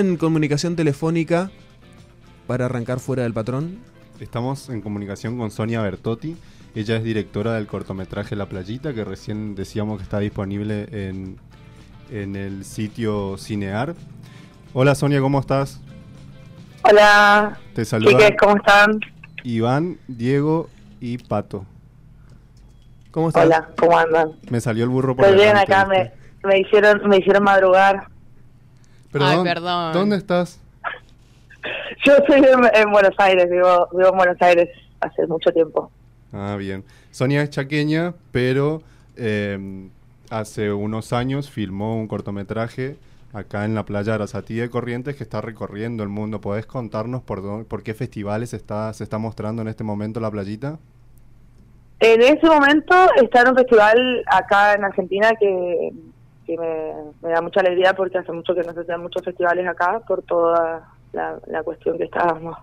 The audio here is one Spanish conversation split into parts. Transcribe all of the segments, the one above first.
en comunicación telefónica para arrancar fuera del patrón. Estamos en comunicación con Sonia Bertotti. Ella es directora del cortometraje La Playita, que recién decíamos que está disponible en, en el sitio Cinear. Hola Sonia, ¿cómo estás? Hola. Te Chiques, ¿cómo están? Iván, Diego y Pato. ¿Cómo estás? Hola, ¿cómo andan? Me salió el burro por Estoy bien acá, me, me hicieron me hicieron madrugar. Perdón, Ay, perdón. ¿Dónde estás? Yo estoy en, en Buenos Aires, vivo, vivo en Buenos Aires hace mucho tiempo. Ah, bien. Sonia es chaqueña, pero eh, hace unos años filmó un cortometraje acá en la playa de Arasatí de Corrientes que está recorriendo el mundo. ¿Podés contarnos por, dó- por qué festivales está, se está mostrando en este momento la playita? En ese momento está en un festival acá en Argentina que, que me, da mucha alegría porque hace mucho que no se hacen muchos festivales acá por toda la, cuestión que estábamos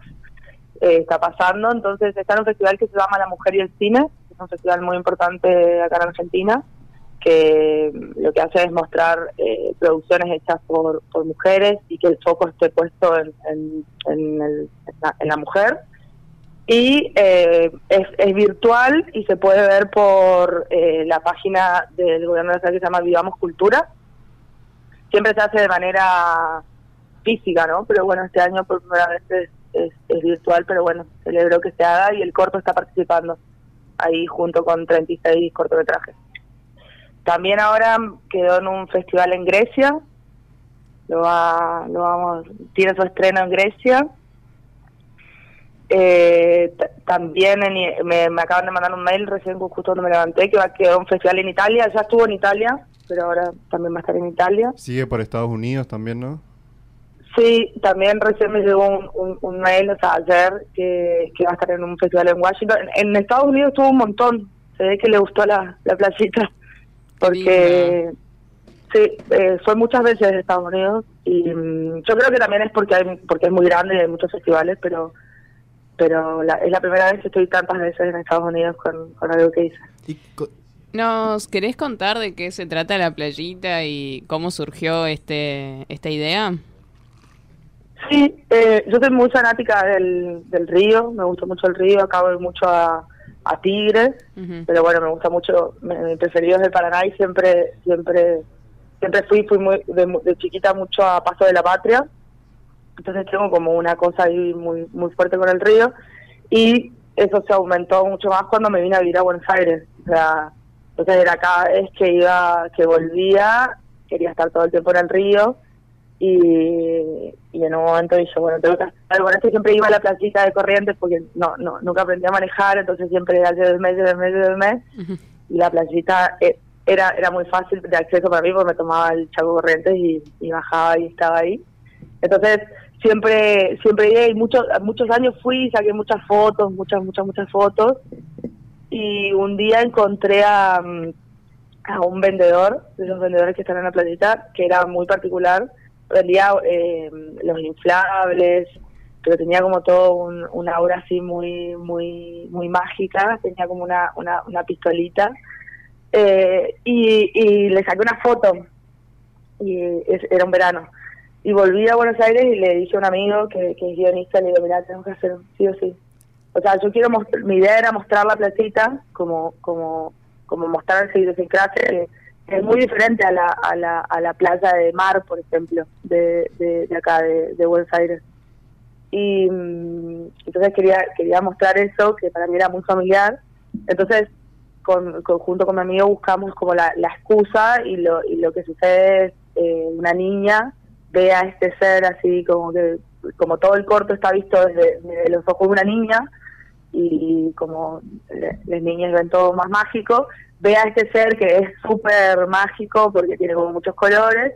eh, está pasando. Entonces está en un festival que se llama La Mujer y el Cine, es un festival muy importante acá en Argentina, que lo que hace es mostrar eh, producciones hechas por, por mujeres y que el foco esté puesto en, en, en el- en la mujer y eh, es, virtual y se puede ver por eh, la página del gobierno de la ciudad que se llama Vivamos Cultura. Siempre se hace de manera física, ¿no? Pero bueno, este año por primera vez es, es- es virtual, pero bueno, celebro que se haga y el corto está participando ahí junto con 36 cortometrajes. También ahora quedó en un festival en Grecia, lo va, lo vamos, tiene su estreno en Grecia eh, también en me, me acaban de mandar un mail recién justo cuando me levanté que va a quedar un festival en Italia. Ya estuvo en Italia, pero ahora también va a estar en Italia. Sigue por Estados Unidos también, ¿no? Sí, también recién me llegó un, un, un mail, o sea, ayer, que, que va a estar en un festival en Washington. En, en Estados Unidos tuvo un montón. Se ve que le gustó la, la playita. Porque, sí, eh, fue muchas veces en Estados Unidos. Y mm, yo creo que también es porque hay, porque es muy grande y hay muchos festivales, pero pero la, es la primera vez que estoy tantas veces en Estados Unidos con, con algo que hice. ¿Nos querés contar de qué se trata la playita y cómo surgió este esta idea? Sí, eh, yo soy muy fanática del, del río, me gusta mucho el río, acabo de mucho a, a Tigres, pero bueno, me gusta mucho, me- mi preferido es el Paraná y siempre, siempre, siempre fui, fui muy, de, mu- de chiquita mucho a Paso de la Patria, entonces tengo como una cosa ahí muy, muy fuerte con el río y eso se aumentó mucho más cuando me vine a vivir a Buenos Aires, o sea, entonces era cada vez que iba, que volvía, quería estar todo el tiempo en el río y, y en un momento dije, bueno, tengo que hacer algo. Bueno, es que siempre iba a la placita de Corrientes porque no, no nunca aprendí a manejar, entonces siempre era del mes, del mes, del mes, y la playita eh, era era muy fácil de acceso para mí porque me tomaba el Chaco Corrientes y, y bajaba y estaba ahí. Entonces siempre siempre y muchos muchos años fui, saqué muchas fotos, muchas muchas muchas fotos. Y un día encontré a, mm, a un vendedor, de esos vendedores que están en la playita, que era muy particular, vendía eh, los inflables, pero tenía como todo un, un aura así muy muy muy mágica, tenía como una, una, una pistolita. Eh, y, y le saqué una foto. Y es- era un verano y volví a Buenos Aires y le dije a un amigo que, que es guionista, le digo, mira, tenemos que hacer sí o sí. O sea, yo quiero mi idea era mostrar la placita como como como mostrar esa idiosincrasia que es muy diferente a la, a la, a la playa de mar, por ejemplo, de, de, de acá, de, de Buenos Aires. Y mm, entonces quería quería mostrar eso, que para mí era muy familiar. Entonces, con, con- junto con mi amigo buscamos como la, la excusa y lo, y lo que sucede es eh, una niña ve a este ser así como que como todo el corto está visto desde, desde los ojos de una niña y como le- las niñas ven todo más mágico, ve a este ser que es súper mágico porque tiene como muchos colores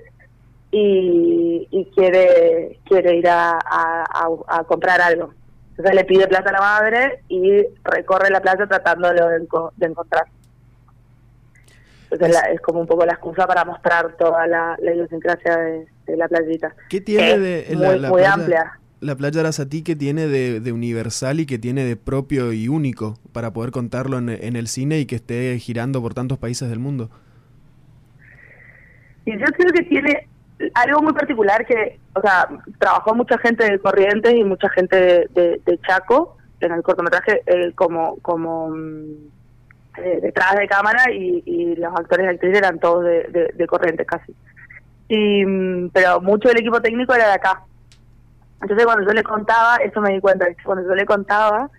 y, y quiere quiere ir a, a- a- a comprar algo. Entonces le pide plata a la madre y recorre la playa tratándolo de, de encontrar. Entonces la- es como un poco la excusa para mostrar toda la, la idiosincrasia de, de la playita. ¿Qué tiene de muy, la, la muy playa, amplia. la playa de Arasatí que tiene de, de universal y que tiene de propio y único para poder contarlo en, en el cine y que esté girando por tantos países del mundo? Y yo creo que tiene algo muy particular que, o sea, trabajó mucha gente de Corrientes y mucha gente de, de, Chaco en el cortometraje eh, como como mm, eh, detrás de cámara y, y, los actores y actrices eran todos de, de, Corrientes casi. Y, mm, pero mucho del equipo técnico era de acá. Entonces cuando yo le contaba, eso me di cuenta, cuando yo le contaba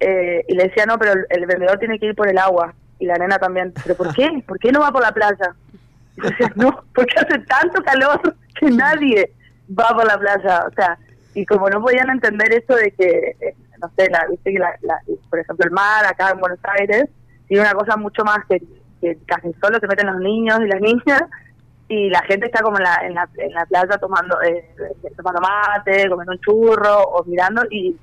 eh, y le decía, no, pero el, vendedor tiene que ir por el agua y la nena también, pero ¿por qué? ¿Por qué no va por la playa? Y yo decía, no, porque hace tanto calor que nadie va por la playa, o sea, y como no podían entender eso de que, eh, no sé, la, viste que la, por ejemplo el mar acá en Buenos Aires tiene una cosa mucho más que, que casi solo se meten los niños y las niñas y la gente está como en la, en la, en la playa tomando eh, tomando mate, comiendo un churro o mirando y,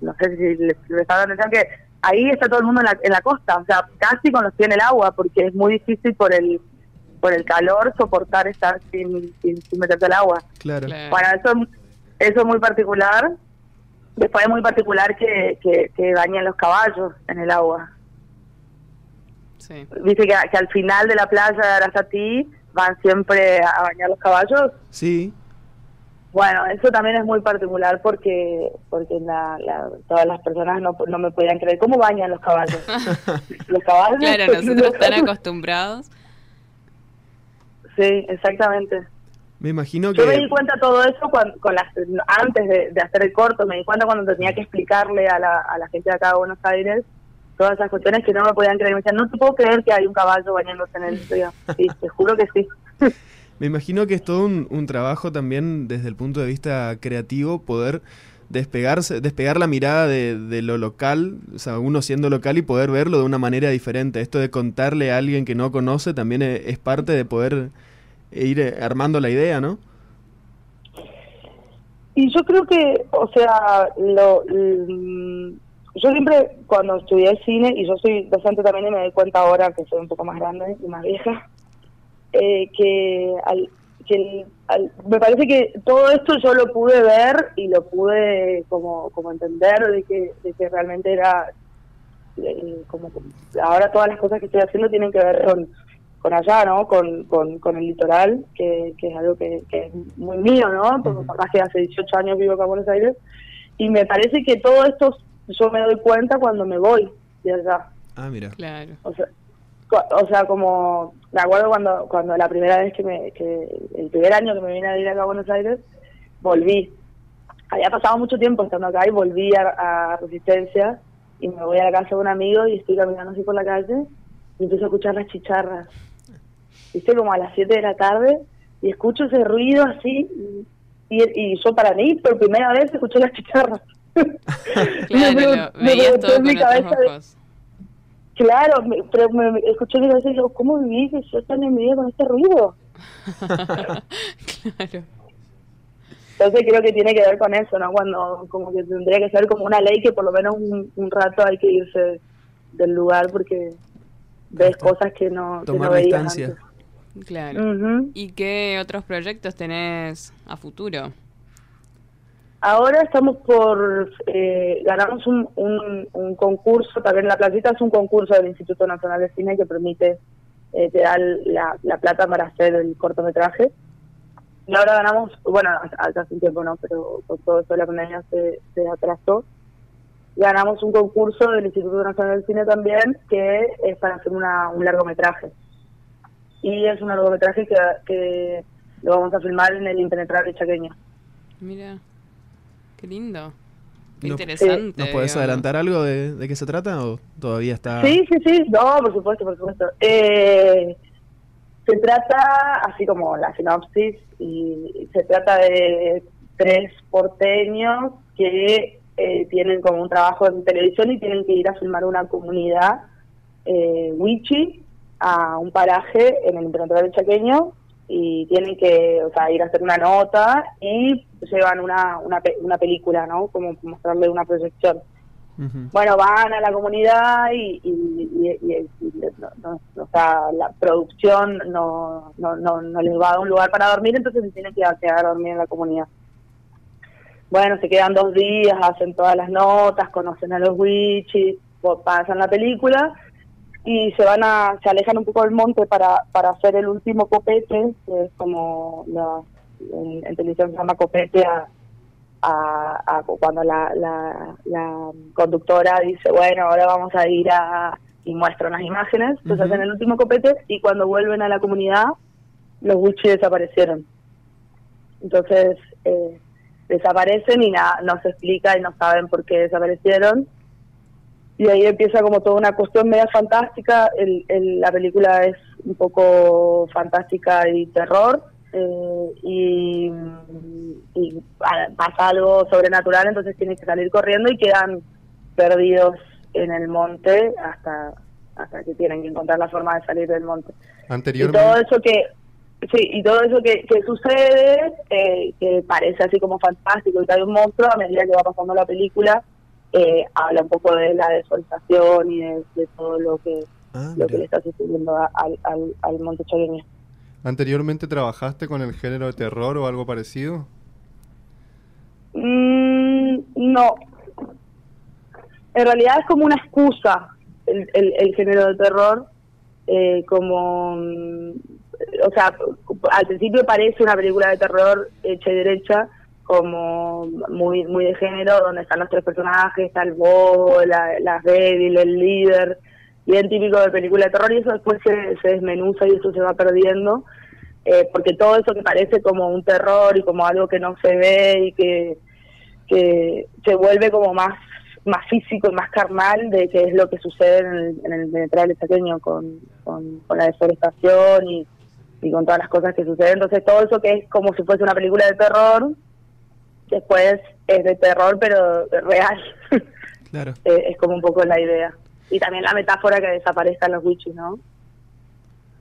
no sé si les, les dando atención que ahí está todo el mundo en la, en la costa, o sea, casi con los pies en el agua porque es muy difícil por el por el calor soportar estar sin, sin, meterte al agua. Claro. Bueno, eso, eso es muy particular. Después es muy particular que, que, que bañen los caballos en el agua. Sí. Dice que, que al final de la playa de Arasatí van siempre a bañar los caballos. Sí. Bueno, eso también es muy particular porque porque la, todas las personas no, no me podían creer cómo bañan los caballos. los caballos. Claro, nosotros están acostumbrados. Sí, exactamente. Me imagino que... Yo me di cuenta todo eso cuando, con las, antes de, hacer el corto, me di cuenta cuando tenía que explicarle a la, a la gente de acá de Buenos Aires todas esas cuestiones que no me podían creer. Me decían, no te puedo creer que hay un caballo bañándose en el río. Sí, te juro que sí. Me imagino que es todo un, trabajo también desde el punto de vista creativo poder despegarse, despegar la mirada de, lo local, o sea, uno siendo local y poder verlo de una manera diferente. Esto de contarle a alguien que no conoce también es, es parte de poder ir armando la idea, ¿no? Y yo creo que, o sea, lo, yo siempre cuando estudié cine, y yo soy docente también y me doy cuenta ahora que soy un poco más grande y más vieja, eh, que, al, que me parece que todo esto yo lo pude ver y lo pude como, como entender de que, de que realmente era eh, como ahora todas las cosas que estoy haciendo tienen que ver con, con allá, ¿no? Con, con, el litoral, que, que es algo que, que, es muy mío, ¿no? Porque que hace 18 años vivo acá en Buenos Aires. Y me parece que todo esto yo me doy cuenta cuando me voy de allá. Ah, mira. Claro. O sea, o sea, como me acuerdo cuando cuando la primera vez que me que el primer año que me vine a ir acá a Buenos Aires volví había pasado mucho tiempo estando acá y volví a, Resistencia y me voy a la casa de un amigo y estoy caminando así por la calle y empiezo a escuchar las chicharras viste como a las 7 de la tarde y escucho ese ruido así y, y yo para mí por primera vez escuché las chicharras claro, me, veías todo con ojos. Claro, pero me, escuché mi cabeza y digo, ¿cómo viví que yo tan en mi vida con este ruido? claro. Entonces creo que tiene que ver con eso, ¿no? Cuando como que tendría que ser como una ley que por lo menos un, rato hay que irse del lugar porque ves cosas que no, Tomar que no distancia. Claro. ¿Y qué otros proyectos tenés a futuro? Ahora estamos por, eh, ganamos un, un, concurso, también La Platita es un concurso del Instituto Nacional de Cine que permite, eh, te da la, la, plata para hacer el cortometraje. Y ahora ganamos, bueno, hace un tiempo no, pero con todo esto de la pandemia se, se atrasó. Ganamos un concurso del Instituto Nacional del Cine también, que es para hacer una, un largometraje. Y es un largometraje que, que lo vamos a filmar en el Impenetrable Chaqueño. Mira. Qué lindo. Qué interesante. ¿Nos puedes adelantar algo de, qué se trata o todavía está...? Sí, sí, sí. No, por supuesto, por supuesto. Eh, se trata, así como la sinopsis, y se trata de tres porteños que eh, tienen como un trabajo en televisión y tienen que ir a filmar una comunidad eh, wichi a un paraje en el Imperador del Chaqueño y tienen que o sea, ir a hacer una nota y llevan una, una, una película, ¿no? Como mostrarle una proyección. Bueno, van a la comunidad y, y, o sea, la producción no, no, no, no, les va a dar un lugar para dormir, entonces se tienen que quedar a dormir en la comunidad. Bueno, se quedan dos días, hacen todas las notas, conocen a los wichis, pasan la película y se van a, se alejan un poco del monte para, para hacer el último copete, que es como la, en, en televisión se llama copete a, a, a cuando la, la, la conductora dice, bueno, ahora vamos a ir a y muestra unas imágenes, entonces Ujú. hacen el último copete y cuando vuelven a la comunidad, los Wichi desaparecieron. Entonces, eh, desaparecen y nada, no se explica y no saben por qué desaparecieron. Y ahí empieza como toda una cuestión media fantástica. El, el- la película es un poco fantástica y terror. eh, y, y pasa algo sobrenatural, entonces tienen que salir corriendo y quedan perdidos en el monte hasta hasta que tienen que encontrar la forma de salir del monte. Y todo Anteriormente, eso que sí y todo eso que, que sucede eh, que parece así como fantástico y que hay un monstruo a medida que va pasando la película eh, habla un poco de la deforestación y de, de todo lo que Ah, lo que le está sucediendo a- al, al, al monte chaqueño anteriormente trabajaste con el género de terror o algo parecido. Mm, no. En realidad es como una excusa el, el, el género de terror eh, como mm, o sea al principio parece una película de terror hecha y derecha como muy muy de género donde están los tres personajes está el bobo la, la débil el líder bien típico de película de terror y eso después se, se desmenuza y eso se va perdiendo eh, porque todo eso que parece como un terror y como algo que no se ve y que que se vuelve como más más físico y más carnal de que es lo que sucede en el, en el con, con, con la deforestación y con todas las cosas que suceden. Entonces todo eso que es como si fuese una película de terror, después es de terror pero real. Claro. Eh, es como un poco la idea. Y también la metáfora que desaparezcan los bichos, ¿no?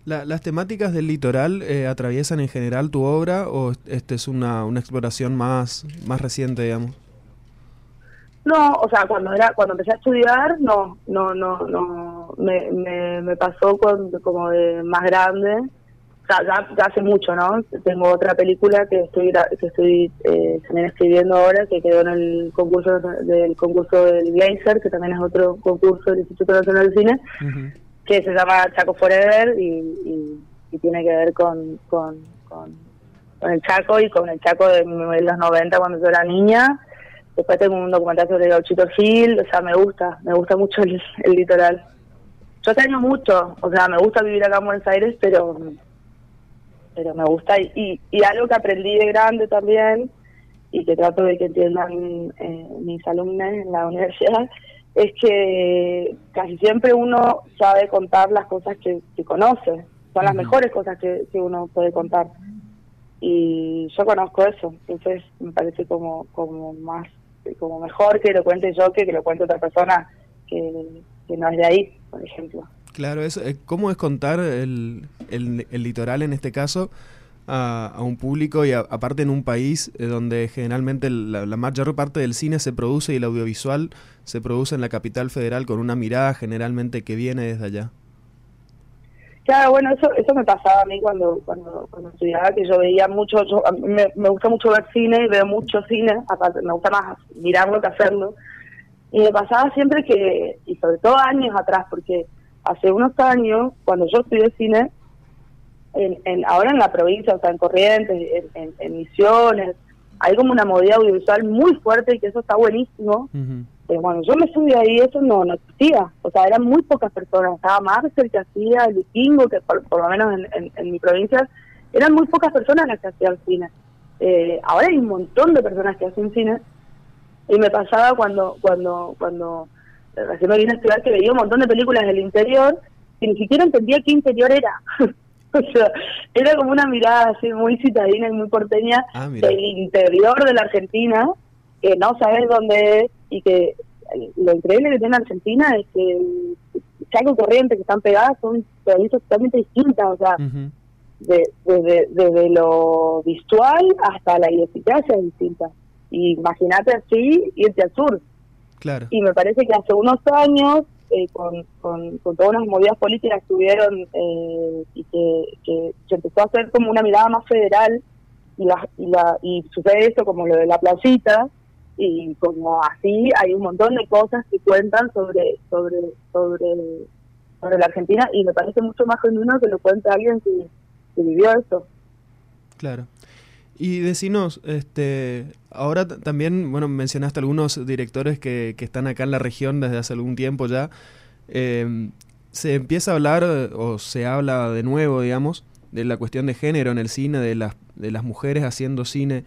La- ¿Las temáticas del litoral eh, atraviesan en general tu obra o este es una, una exploración más, más reciente, digamos? No, o sea, cuando era cuando empecé a estudiar, no, no, no, no, me, me, me pasó con, como de más grande, ya, ya hace mucho, ¿no? Tengo otra película que estoy que estoy eh, también escribiendo ahora, que quedó en el concurso del concurso del Glazer, que también es otro concurso del Instituto Nacional de Cine, Ujú. que se llama Chaco Forever y, y, y tiene que ver con, con, con, con el Chaco y con el Chaco de los 90 cuando yo era niña. Después tengo un documental sobre Gauchito Gil, o sea, me gusta, me gusta mucho el, el litoral. Yo extraño mucho, o sea, me gusta vivir acá en Buenos Aires, pero pero me gusta. Y, y, y algo que aprendí de grande también y que trato de que entiendan eh, mis alumnos en la universidad es que casi siempre uno sabe contar las cosas que, que conoce, son las mejores cosas que, que uno puede contar. Y yo conozco eso, entonces me parece como como más como mejor que lo cuente yo que que lo cuente otra persona que, que no es de ahí, por ejemplo. Claro, eso, eh, ¿cómo es contar el, el- el litoral en este caso a, a un público y a- aparte en un país eh, donde generalmente la, mayor parte del cine se produce y el audiovisual se produce en la capital federal con una mirada generalmente que viene desde allá? Claro, bueno, eso eso me pasaba a mí cuando cuando, cuando estudiaba, que yo veía mucho, yo, me, me gusta mucho ver cine y veo mucho cine, aparte me gusta más mirarlo que hacerlo, y me pasaba siempre que, y sobre todo años atrás, porque hace unos años, cuando yo estudié cine, en, en, ahora en la provincia, o sea, en Corrientes, en, en, Misiones, hay como una movida audiovisual muy fuerte y que eso está buenísimo, pero bueno, yo me subí ahí, eso no, no existía. O sea, eran muy pocas personas. Estaba Marcel que hacía, el vikingo, que por, por lo menos en, en, en mi provincia, eran muy pocas personas las que hacían cine. Eh, ahora hay un montón de personas que hacen cine. Y me pasaba cuando, cuando, cuando recién me vine a estudiar que veía un montón de películas del interior y ni siquiera entendía qué interior era. o sea, era como una mirada así muy citadina y muy porteña Ah, del interior de la Argentina, que no sabes dónde es y que lo increíble que tiene Argentina es que Chaco Corriente que están pegadas son provincias totalmente distintas, o sea, de, desde, desde lo visual hasta la idiosincrasia es distinta. Y Imagínate así irte al sur. Claro. Y me parece que hace unos años, eh, con, con, con todas unas movidas políticas que hubieron eh, y que, que se empezó a hacer como una mirada más federal, y, la, y, la, y sucede esto como lo de la playita, y como así hay un montón de cosas que cuentan sobre sobre sobre sobre la Argentina y me parece mucho más genuino que lo cuente alguien que, que vivió eso. Claro. Y decinos, este, ahora también, bueno, mencionaste algunos directores que, que, están acá en la región desde hace algún tiempo ya. Eh, se empieza a hablar, o se habla de nuevo, digamos, de la cuestión de género en el cine, de las, de las mujeres haciendo cine.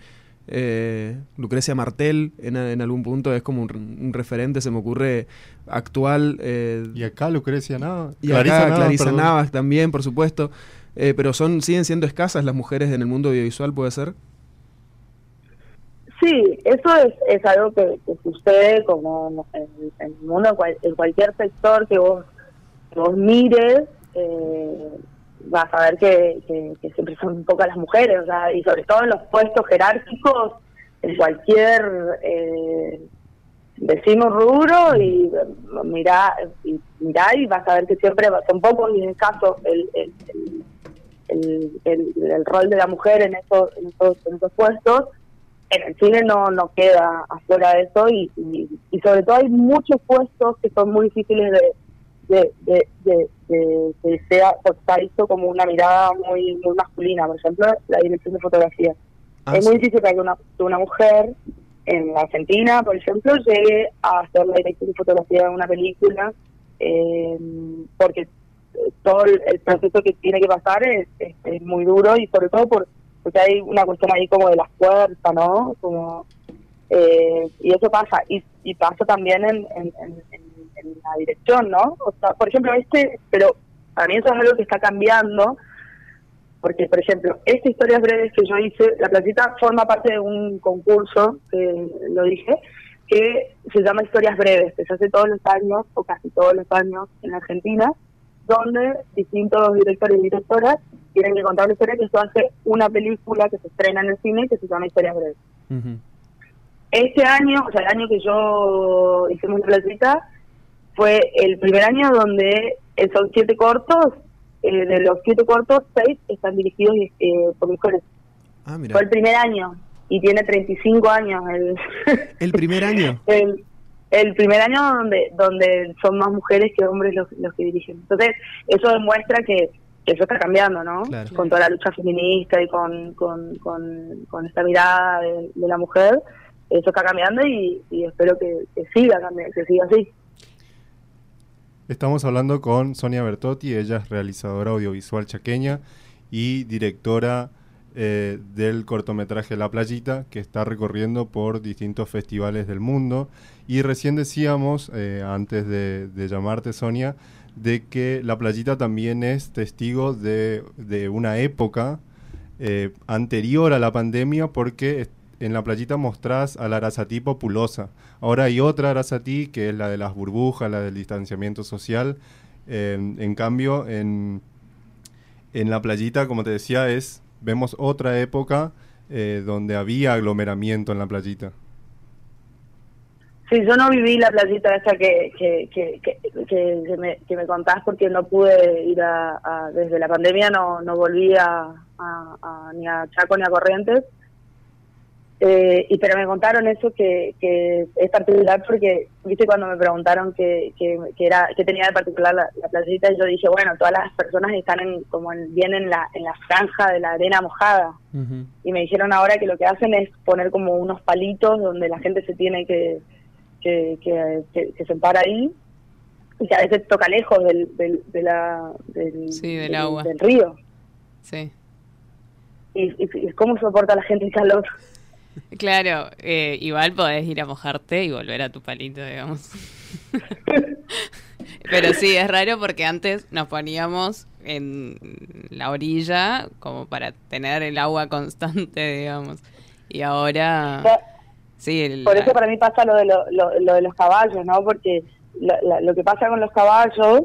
Eh, Lucrecia Martel en, en, algún punto es como un, un, referente, se me ocurre actual. Eh, y acá Lucrecia Navas. Y Clarisa acá Navas, Clarisa Navas también, por supuesto. Eh, pero son siguen siendo escasas las mujeres en el mundo audiovisual, ¿puede ser? Sí, eso es, es algo que, que sucede como en, en, mundo, en cualquier sector que vos, que vos mires, eh, vas a ver que, siempre son pocas las mujeres, o y sobre todo en los puestos jerárquicos, en cualquier, eh, decimos rubro, y mirá, y mirá y vas a ver que siempre son pocos, y en el caso, el, el, el, el, el rol de la mujer en esos, en esos, en esos puestos, en el cine no, no queda afuera de eso y, y, y, sobre todo hay muchos puestos que son muy difíciles de de, de, de, de que sea visto como una mirada muy muy masculina. Por ejemplo la dirección de fotografía. Ah, es muy difícil que una, una mujer en la Argentina por ejemplo llegue a hacer la dirección de fotografía de una película eh, porque todo el, proceso que tiene que pasar es, es, muy duro y sobre todo por porque hay una cuestión ahí como de la fuerza, ¿no? Como, eh, y eso pasa, y, y pasa también en, en, la dirección, ¿no? O sea, por ejemplo, este, pero para mí eso es algo que está cambiando, porque, por ejemplo, estas historias breves que yo hice, La Platita forma parte de un concurso, que lo dije, que se llama Historias Breves, que se hace todos los años, o casi todos los años, en Argentina, donde distintos directores y directoras tienen que contar una historia que eso hace una película que se estrena en el cine que se llama Historias Breves. Uh -huh. Este año, o sea, el año que yo hicimos la placita, fue el primer año donde son siete cortos, eh, de los siete cortos, seis están dirigidos eh, por mujeres. Ah, mira. Fue el primer año y tiene 35 años. El, ¿El primer año? el, el primer año donde donde son más mujeres que hombres los, los que dirigen. Entonces, eso demuestra que eso está cambiando, ¿no? Claro. Con toda la lucha feminista y con, con, con, con esta mirada de, de, la mujer, eso está cambiando y, y espero que, que, siga cambiando, que siga así. Estamos hablando con Sonia Bertotti, ella es realizadora audiovisual chaqueña y directora eh, del cortometraje La Playita, que está recorriendo por distintos festivales del mundo. Y recién decíamos, eh, antes de, llamarte Sonia, de que la playita también es testigo de, de una época eh, anterior a la pandemia porque en la playita mostrás a la Arasatí populosa. Ahora hay otra Arasatí que es la de las burbujas, la del distanciamiento social. En cambio, en, en la playita, como te decía, es vemos otra época eh, donde había aglomeramiento en la playita. Sí, yo no viví la playita esa que, que, que, que, me, que me contás porque no pude ir a, desde la pandemia, no, no volví a, ni a Chaco ni a Corrientes. Eh, y pero me contaron eso que, que es particular porque, viste, cuando me preguntaron qué que, que, era, que tenía de particular la, la playita, yo dije, bueno, todas las personas están en, como en, bien en la, en la franja de la arena mojada. Uh -huh. Y me dijeron ahora que lo que hacen es poner como unos palitos donde la gente se tiene que que, que, que, que, se para ahí y que a veces toca lejos del, del, de la, del, sí, del, del, agua. del río. Sí. ¿Y, y, y cómo soporta la gente el calor? Claro, eh, igual podés ir a mojarte y volver a tu palito, digamos. Pero sí, es raro porque antes nos poníamos en la orilla como para tener el agua constante, digamos. Y ahora... Sí, el, Por eso para mí pasa lo de, lo, lo, lo de los caballos, ¿no? Porque lo, lo, que pasa con los caballos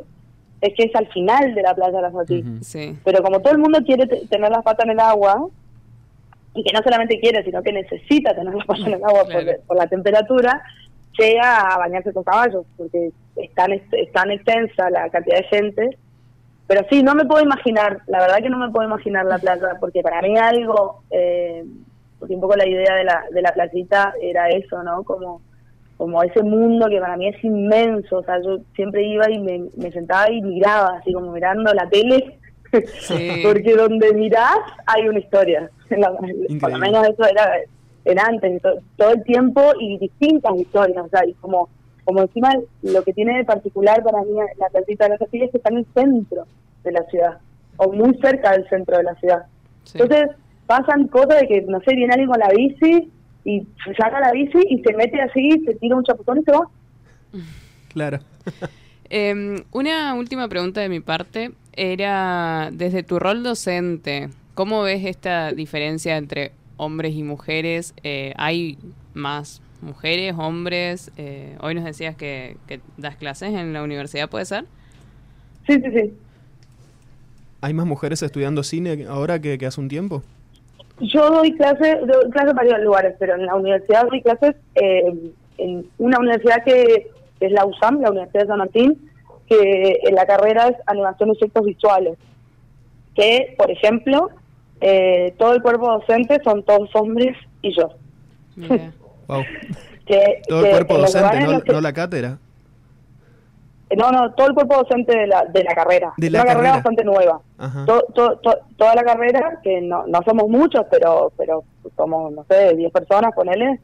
es que es al final de la playa de las Ortiz. Uh -huh. sí. Pero como todo el mundo quiere tener las patas en el agua, y que no solamente quiere, sino que necesita tener las patas en el agua claro. por, por, la temperatura, llega a bañarse con caballos, porque es tan, es tan extensa la cantidad de gente. Pero sí, no me puedo imaginar, la verdad que no me puedo imaginar la playa, porque para mí algo... Eh, porque un poco la idea de la, de la playita era eso, ¿no? Como como ese mundo que para mí es inmenso, o sea, yo siempre iba y me, me sentaba y miraba, así como mirando la tele, Sí. porque donde mirás hay una historia, por lo menos eso era, era antes, to- todo el tiempo y distintas historias, o sea, y como, como encima lo que tiene de particular para mí la placita de la Castilla es que está en el centro de la ciudad, o muy cerca del centro de la ciudad. Sí. Entonces pasan cosas de que, no sé, viene alguien con la bici y se saca la bici y se mete así, se tira un chapuzón y se va. Claro. Em, una última pregunta de mi parte era, desde tu rol docente, ¿cómo ves esta diferencia entre hombres y mujeres? Eh, ¿Hay más mujeres, hombres? Eh, hoy nos decías que, que das clases en la universidad, ¿puede ser? Sí, sí, sí. ¿Hay más mujeres estudiando cine ahora que, que hace un tiempo? Yo doy clases, doy clases en varios lugares, pero en la universidad doy clases eh, en una universidad que es la USAM, la Universidad de San Martín, que en la carrera es animación y efectos visuales. Que, por ejemplo, eh, todo el cuerpo docente son todos hombres y yo. Wow. Que, Todo el cuerpo docente, no, los que- no la cátedra. No, no, todo el cuerpo docente de la, de la carrera. De la una carrera carrera. bastante nueva. Ajá. To- to- to- toda la carrera, que no, no somos muchos, pero pero somos, no sé, 10 personas, ponele,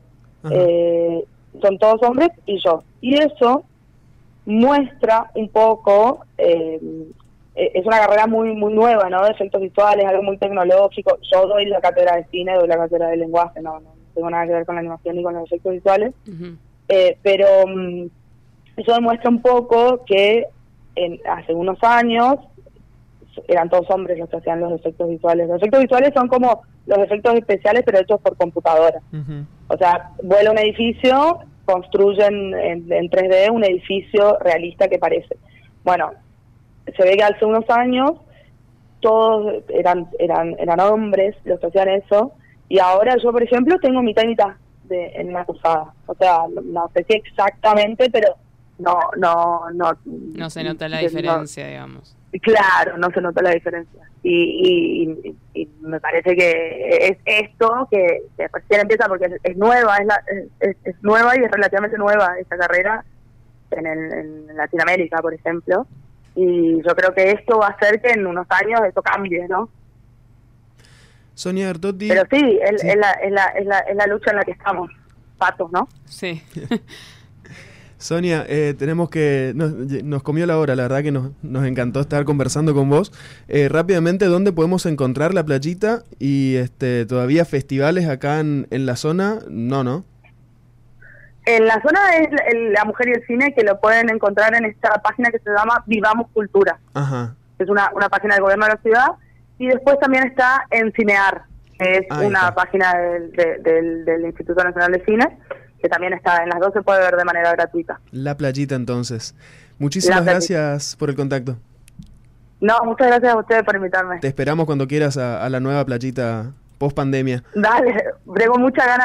eh, son todos hombres y yo. Y eso muestra un poco, eh, eh, es una carrera muy muy nueva, ¿no? De efectos visuales, algo muy tecnológico. Yo doy la cátedra de cine, doy la cátedra de lenguaje, no, no tengo nada que ver con la animación ni con los efectos visuales. Eh, pero mm, eso demuestra un poco que en, hace unos años eran todos hombres los que hacían los efectos visuales. Los efectos visuales son como los efectos especiales, pero hechos por computadora. O sea, vuela un edificio, construyen en, en 3D un edificio realista que parece. Bueno, se ve que hace unos años todos eran eran eran hombres los que hacían eso y ahora yo, por ejemplo, tengo mitad y mitad de, en una cruzada. O sea, no, sé si exactamente, pero no no no No se nota la no- diferencia, digamos. Claro, no se nota la diferencia. Y, y, me parece que es esto que, que recién empieza porque es, es nueva, es, la- es, es nueva y es relativamente nueva esta carrera en, el- en Latinoamérica, por ejemplo. Y yo creo que esto va a hacer que en unos años eso cambie, ¿no? Sonia Bertotti. Pero sí, es, Sí. es la, es, la, es, la, es la lucha en la que estamos, patos, ¿no? Sí. Sonia, eh, tenemos que. Nos, nos comió la hora, la verdad que nos, nos encantó estar conversando con vos. Eh, rápidamente, ¿dónde podemos encontrar la playita? Y este todavía festivales acá en, en la zona, no, ¿no? En la zona es la, la mujer y el cine que lo pueden encontrar en esta página que se llama Vivamos Cultura. Ajá. es una, una página del gobierno de la ciudad, y después también está en Cinear, que es Ahí una está. página del, de- del, del Instituto Nacional de Cine, que también está en las dos, se puede ver de manera gratuita. La playita entonces. Muchísimas gracias por el contacto. No, muchas gracias a ustedes por invitarme. Te esperamos cuando quieras a, a la nueva playita post pandemia. Dale, tengo muchas ganas